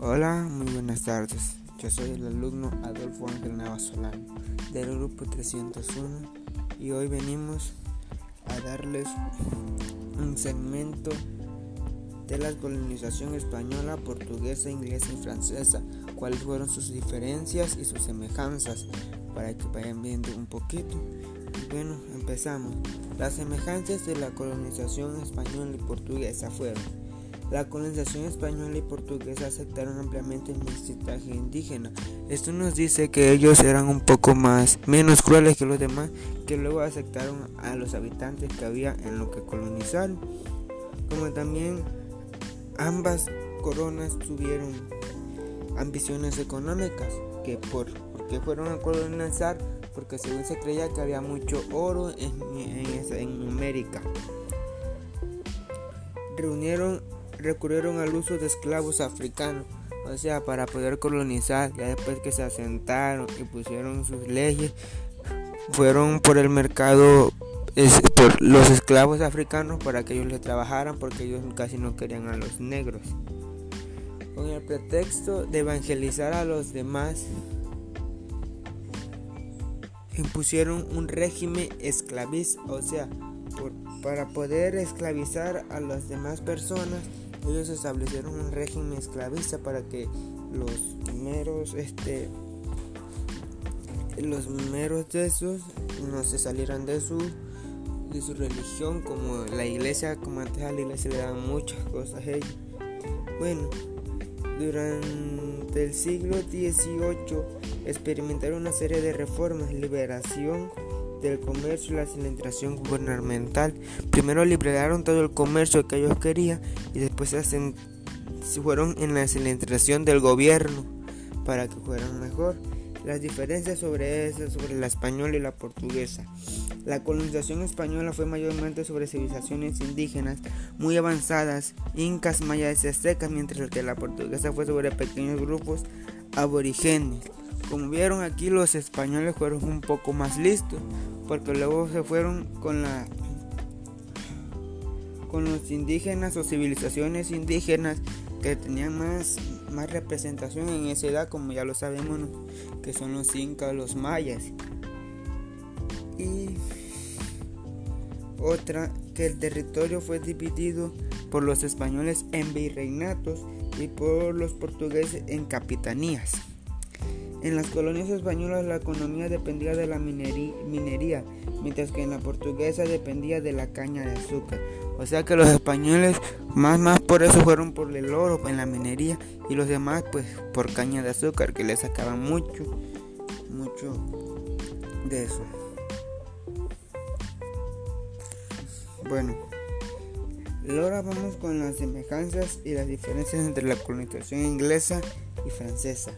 Hola, muy buenas tardes. Yo soy el alumno Adolfo Ángel Nava Solano del grupo 301 y hoy venimos a darles un segmento de la colonización española, portuguesa, inglesa y francesa, cuáles fueron sus diferencias y sus semejanzas para que vayan viendo un poquito. Bueno, empezamos. Las semejanzas de la colonización española y portuguesa fueron la colonización española y portuguesa aceptaron ampliamente el mestizaje indígena. Esto nos dice que ellos eran un poco más menos crueles que los demás, que luego aceptaron a los habitantes que había en lo que colonizaron. Como también ambas coronas tuvieron ambiciones económicas, que por porque fueron a colonizar, porque según se creía que había mucho oro en, en, en América. Reunieron recurrieron al uso de esclavos africanos, o sea, para poder colonizar, ya después que se asentaron y pusieron sus leyes, fueron por el mercado por los esclavos africanos para que ellos les trabajaran porque ellos casi no querían a los negros. Con el pretexto de evangelizar a los demás, impusieron un régimen esclavista, o sea, para poder esclavizar a las demás personas, ellos establecieron un régimen esclavista para que los meros este los meros de esos no se salieran de su de su religión como la iglesia como antes a la iglesia le daban muchas cosas a ellos. Bueno durante el siglo XVIII experimentaron una serie de reformas liberación del comercio y la administración gubernamental. Primero liberaron todo el comercio que ellos querían y después se, fueron en la administración del gobierno para que fueran mejor. Las diferencias sobre eso, sobre la española y la portuguesa. La colonización española fue mayormente sobre civilizaciones indígenas muy avanzadas, incas, mayas y aztecas, mientras que la portuguesa fue sobre pequeños grupos aborígenes. Como vieron aquí los españoles fueron un poco más listos porque luego se fueron con la con los indígenas o civilizaciones indígenas que tenían más, más representación en esa edad, como ya lo sabemos, que son los incas, los mayas. Y otra, que el territorio fue dividido por los españoles en virreinatos y por los portugueses en capitanías. En las colonias españolas la economía dependía de la minería, mientras que en la portuguesa dependía de la caña de azúcar. O sea que los españoles más más por eso fueron por el oro en la minería y los demás pues por caña de azúcar que les sacaban mucho, mucho de eso. Bueno, ahora vamos con las semejanzas y las diferencias entre la colonización inglesa y francesa.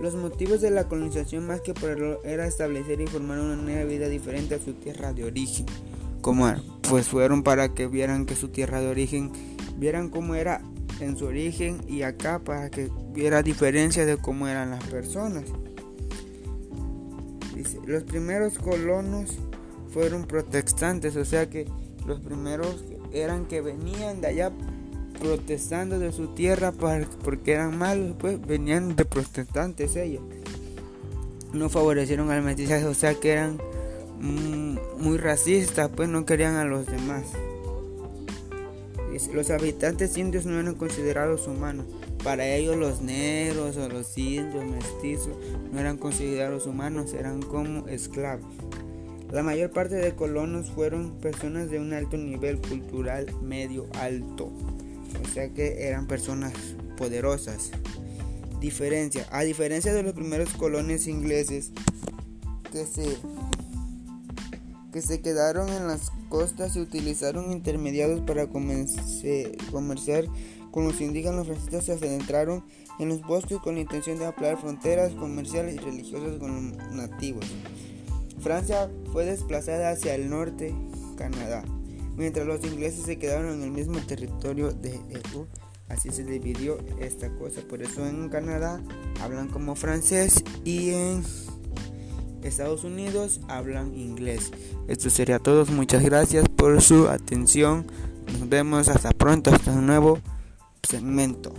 Los motivos de la colonización más que por era establecer y formar una nueva vida diferente a su tierra de origen. Como pues fueron para que vieran que su tierra de origen, vieran cómo era en su origen y acá para que viera diferencia de cómo eran las personas. Dice, los primeros colonos fueron protestantes, o sea que los primeros eran que venían de allá protestando de su tierra porque eran malos, pues venían de protestantes ellos. No favorecieron al mestizaje, o sea que eran mm, muy racistas, pues no querían a los demás. Los habitantes indios no eran considerados humanos. Para ellos los negros o los indios mestizos no eran considerados humanos, eran como esclavos. La mayor parte de colonos fueron personas de un alto nivel cultural medio alto o sea que eran personas poderosas. Diferencia, a diferencia de los primeros colones ingleses que se que se quedaron en las costas se utilizaron intermediarios para comerciar con los indígenas los franceses se adentraron en los bosques con la intención de ampliar fronteras comerciales y religiosas con los nativos. Francia fue desplazada hacia el norte, Canadá mientras los ingleses se quedaron en el mismo territorio de EU. Así se dividió esta cosa. Por eso en Canadá hablan como francés y en Estados Unidos hablan inglés. Esto sería todo. Muchas gracias por su atención. Nos vemos hasta pronto, hasta un nuevo segmento.